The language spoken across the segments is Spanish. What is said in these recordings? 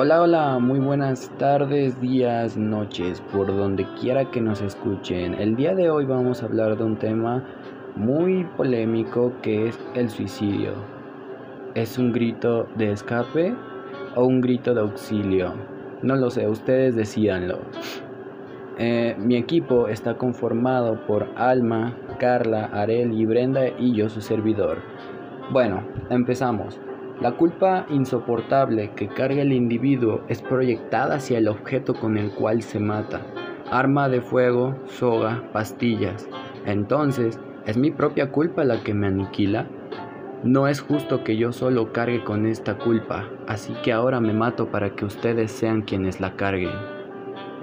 Hola, hola, muy buenas tardes, días, noches, por donde quiera que nos escuchen. El día de hoy vamos a hablar de un tema muy polémico que es el suicidio. ¿Es un grito de escape o un grito de auxilio? No lo sé, ustedes decíanlo. Eh, mi equipo está conformado por Alma, Carla, Arel y Brenda y yo su servidor. Bueno, empezamos. La culpa insoportable que carga el individuo es proyectada hacia el objeto con el cual se mata. Arma de fuego, soga, pastillas. Entonces, ¿es mi propia culpa la que me aniquila? No es justo que yo solo cargue con esta culpa, así que ahora me mato para que ustedes sean quienes la carguen.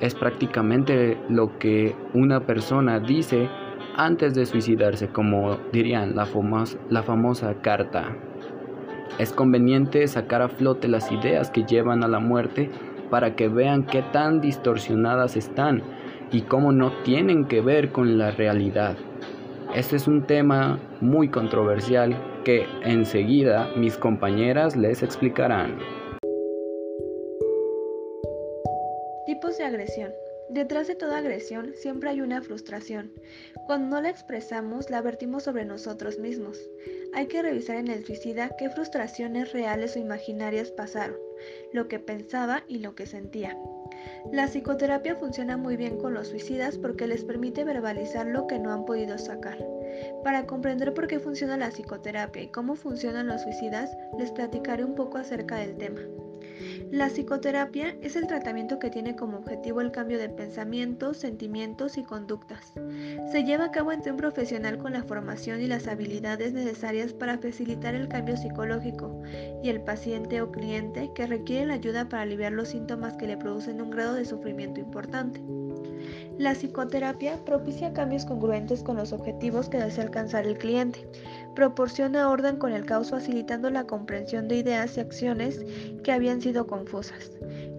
Es prácticamente lo que una persona dice antes de suicidarse, como dirían la, famosa carta. Es conveniente sacar a flote las ideas que llevan a la muerte para que vean qué tan distorsionadas están y cómo no tienen que ver con la realidad. Este es un tema muy controversial que enseguida mis compañeras les explicarán. Detrás de toda agresión siempre hay una frustración. Cuando no la expresamos, la vertimos sobre nosotros mismos. Hay que revisar en el suicida qué frustraciones reales o imaginarias pasaron, lo que pensaba y lo que sentía. La psicoterapia funciona muy bien con los suicidas porque les permite verbalizar lo que no han podido sacar. Para comprender por qué funciona la psicoterapia y cómo funcionan los suicidas, les platicaré un poco acerca del tema. La psicoterapia es el tratamiento que tiene como objetivo el cambio de pensamientos, sentimientos y conductas. Se lleva a cabo entre un profesional con la formación y las habilidades necesarias para facilitar el cambio psicológico y el paciente o cliente que requiere la ayuda para aliviar los síntomas que le producen un grado de sufrimiento importante. La psicoterapia propicia cambios congruentes con los objetivos que desea alcanzar el cliente. Proporciona orden con el caos facilitando la comprensión de ideas y acciones que habían sido confusas.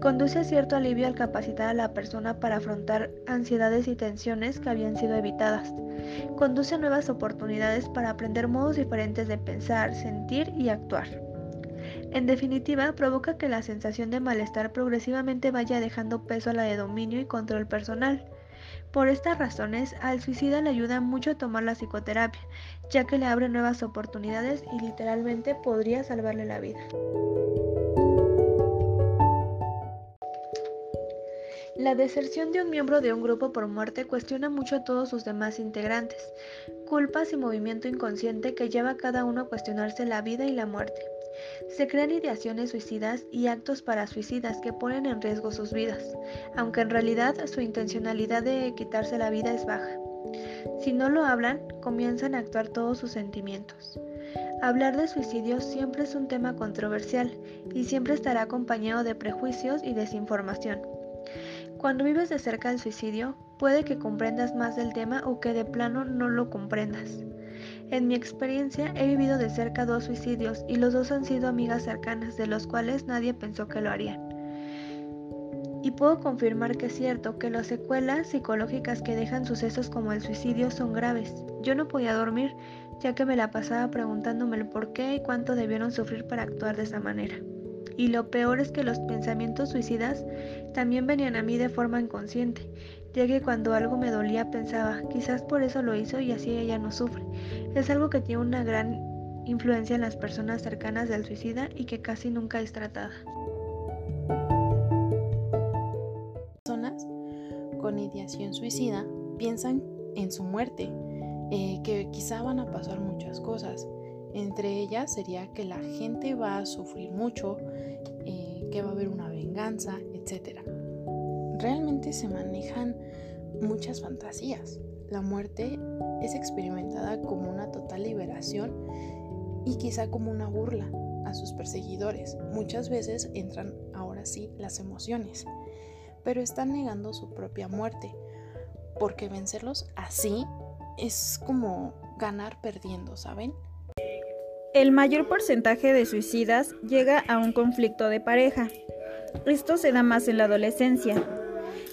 Conduce a cierto alivio al capacitar a la persona para afrontar ansiedades y tensiones que habían sido evitadas. Conduce a nuevas oportunidades para aprender modos diferentes de pensar, sentir y actuar. En definitiva, provoca que la sensación de malestar progresivamente vaya dejando peso a la de dominio y control personal. Por estas razones, al suicida le ayuda mucho a tomar la psicoterapia, ya que le abre nuevas oportunidades y literalmente podría salvarle la vida. La deserción de un miembro de un grupo por muerte cuestiona mucho a todos sus demás integrantes, culpas y movimiento inconsciente que lleva a cada uno a cuestionarse la vida y la muerte. Se crean ideaciones suicidas y actos para suicidas que ponen en riesgo sus vidas, aunque en realidad su intencionalidad de quitarse la vida es baja. Si no lo hablan, comienzan a actuar todos sus sentimientos. Hablar de suicidio siempre es un tema controversial y siempre estará acompañado de prejuicios y desinformación. Cuando vives de cerca el suicidio, puede que comprendas más del tema o que de plano no lo comprendas. En mi experiencia he vivido de cerca dos suicidios y los dos han sido amigas cercanas de los cuales nadie pensó que lo harían. Y puedo confirmar que es cierto que las secuelas psicológicas que dejan sucesos como el suicidio son graves. Yo no podía dormir ya que me la pasaba preguntándome el por qué y cuánto debieron sufrir para actuar de esa manera. Y lo peor es que los pensamientos suicidas también venían a mí de forma inconsciente, ya que cuando algo me dolía pensaba, quizás por eso lo hizo y así ella no sufre. Es algo que tiene una gran influencia en las personas cercanas del suicida y que casi nunca es tratada. Personas con ideación suicida piensan en su muerte, eh, que quizá van a pasar muchas cosas. Entre ellas sería que la gente va a sufrir mucho, eh, que va a haber una venganza, etc. Realmente se manejan muchas fantasías. La muerte es experimentada como una total liberación y quizá como una burla a sus perseguidores. Muchas veces entran ahora sí las emociones, pero están negando su propia muerte, porque vencerlos así es como ganar perdiendo, ¿saben? El mayor porcentaje de suicidas llega a un conflicto de pareja. Esto se da más en la adolescencia.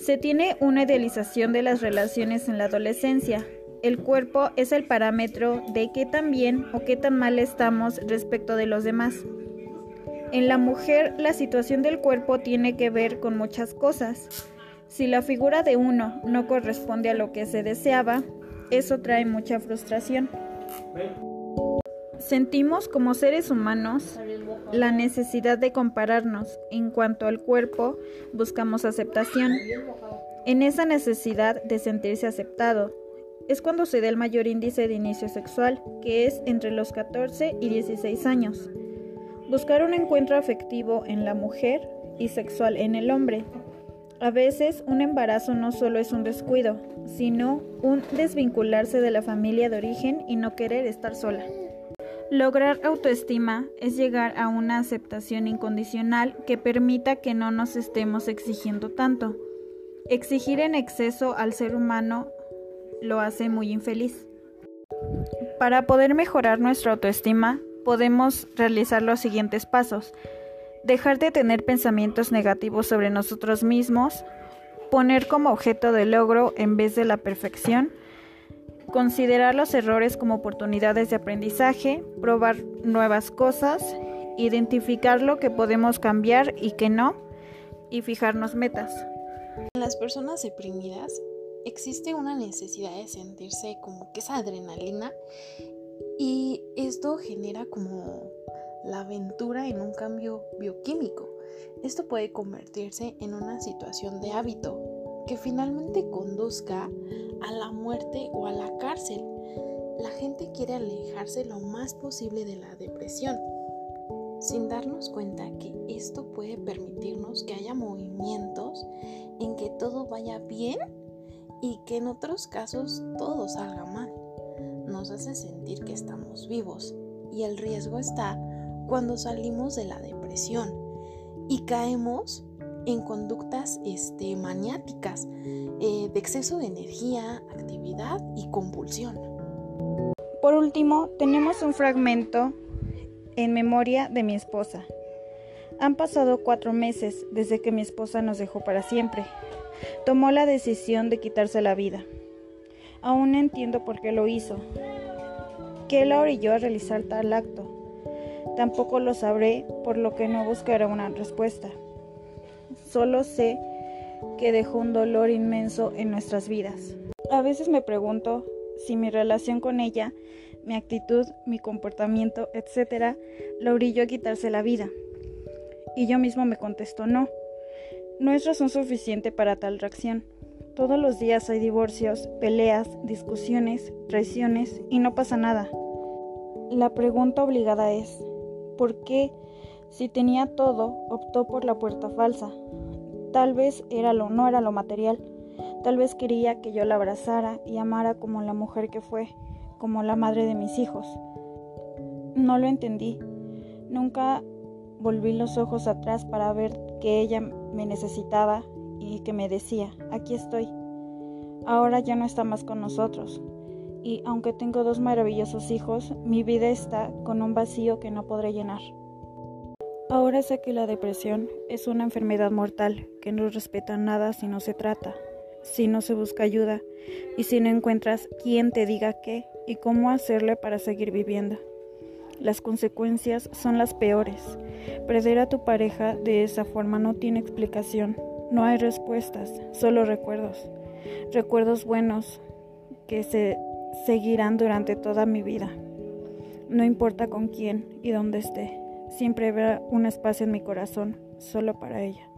Se tiene una idealización de las relaciones en la adolescencia. El cuerpo es el parámetro de qué tan bien o qué tan mal estamos respecto de los demás. En la mujer, la situación del cuerpo tiene que ver con muchas cosas. Si la figura de uno no corresponde a lo que se deseaba, eso trae mucha frustración. Sentimos como seres humanos la necesidad de compararnos. En cuanto al cuerpo, buscamos aceptación. En esa necesidad de sentirse aceptado, es cuando se da el mayor índice de inicio sexual, que es entre los 14 y 16 años. Buscar un encuentro afectivo en la mujer y sexual en el hombre. A veces un embarazo no solo es un descuido, sino un desvincularse de la familia de origen y no querer estar sola. Lograr autoestima es llegar a una aceptación incondicional que permita que no nos estemos exigiendo tanto. Exigir en exceso al ser humano lo hace muy infeliz. Para poder mejorar nuestra autoestima, podemos realizar los siguientes pasos. Dejar de tener pensamientos negativos sobre nosotros mismos, poner como objeto de logro en vez de la perfección, considerar los errores como oportunidades de aprendizaje, probar nuevas cosas, identificar lo que podemos cambiar y que no, y fijarnos metas. En las personas deprimidas existe una necesidad de sentirse como que esa adrenalina y esto genera como la aventura en un cambio bioquímico. Esto puede convertirse en una situación de hábito que finalmente conduzca a la muerte o a la cárcel. La gente quiere alejarse lo más posible de la depresión, sin darnos cuenta que esto puede permitirnos que haya movimientos en que todo vaya bien y que en otros casos todo salga mal. Nos hace sentir que estamos vivos y el riesgo está cuando salimos de la depresión y caemos en conductas este, maniáticas eh, de exceso de energía, actividad y compulsión. Por último, tenemos un fragmento en memoria de mi esposa. Han pasado cuatro meses desde que mi esposa nos dejó para siempre tomó la decisión de quitarse la vida. Aún no entiendo por qué lo hizo. ¿Qué la orilló a realizar tal acto? Tampoco lo sabré, por lo que no buscaré una respuesta. Solo sé que dejó un dolor inmenso en nuestras vidas. A veces me pregunto si mi relación con ella, mi actitud, mi comportamiento, etc., la orilló a quitarse la vida. Y yo mismo me contesto no. No es razón suficiente para tal reacción. Todos los días hay divorcios, peleas, discusiones, traiciones y no pasa nada. La pregunta obligada es, ¿por qué, si tenía todo, optó por la puerta falsa? Tal vez era lo, no era lo material. Tal vez quería que yo la abrazara y amara como la mujer que fue, como la madre de mis hijos. No lo entendí. Nunca volví los ojos atrás para ver que ella me necesitaba y que me decía, aquí estoy. Ahora ya no está más con nosotros. Y aunque tengo dos maravillosos hijos, mi vida está con un vacío que no podré llenar. Ahora sé que la depresión es una enfermedad mortal que no respeta nada si no se trata, si no se busca ayuda y si no encuentras quién te diga qué y cómo hacerle para seguir viviendo. Las consecuencias son las peores. Perder a tu pareja de esa forma no tiene explicación. No hay respuestas, solo recuerdos. Recuerdos buenos que se seguirán durante toda mi vida. No importa con quién y dónde esté, siempre habrá un espacio en mi corazón solo para ella.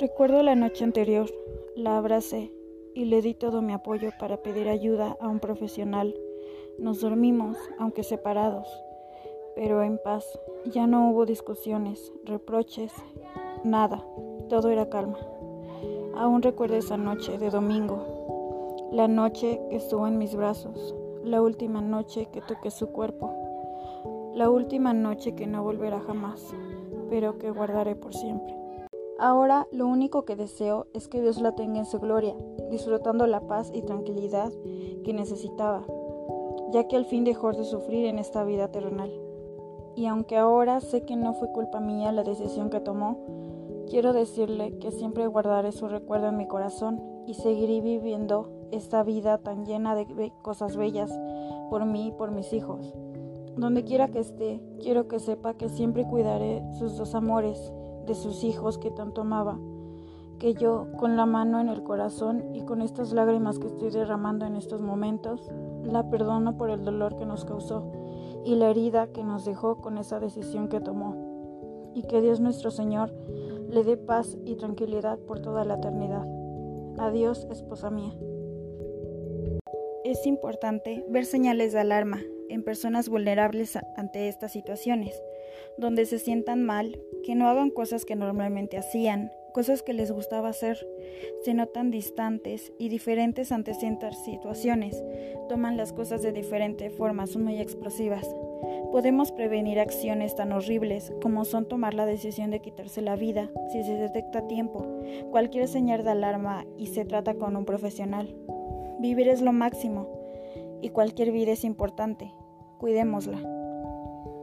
Recuerdo la noche anterior, la abracé y le di todo mi apoyo para pedir ayuda a un profesional. Nos dormimos, aunque separados pero en paz. Ya no hubo discusiones, reproches, nada. Todo era calma. Aún recuerdo esa noche de domingo, la noche que estuvo en mis brazos, la última noche que toqué su cuerpo, la última noche que no volverá jamás, pero que guardaré por siempre. Ahora lo único que deseo es que Dios la tenga en su gloria, disfrutando la paz y tranquilidad que necesitaba, ya que al fin dejó de sufrir en esta vida terrenal y aunque ahora sé que no fue culpa mía la decisión que tomó, quiero decirle que siempre guardaré su recuerdo en mi corazón y seguiré viviendo esta vida tan llena de cosas bellas por mí y por mis hijos. Donde quiera que esté, quiero que sepa que siempre cuidaré sus dos amores, de sus hijos que tanto amaba, que yo, con la mano en el corazón y con estas lágrimas que estoy derramando en estos momentos, la perdono por el dolor que nos causó y la herida que nos dejó con esa decisión que tomó. Y que Dios nuestro Señor le dé paz y tranquilidad por toda la eternidad. Adiós, esposa mía. Es importante ver señales de alarma en personas vulnerables ante estas situaciones, donde se sientan mal, que no hagan cosas que normalmente hacían, cosas que les gustaba hacer, se notan distantes y diferentes ante ciertas situaciones, toman las cosas de diferente forma, son muy explosivas. Podemos prevenir acciones tan horribles como son tomar la decisión de quitarse la vida si se detecta a tiempo, cualquier señal de alarma y se trata con un profesional. Vivir es lo máximo y cualquier vida es importante. Cuidémosla.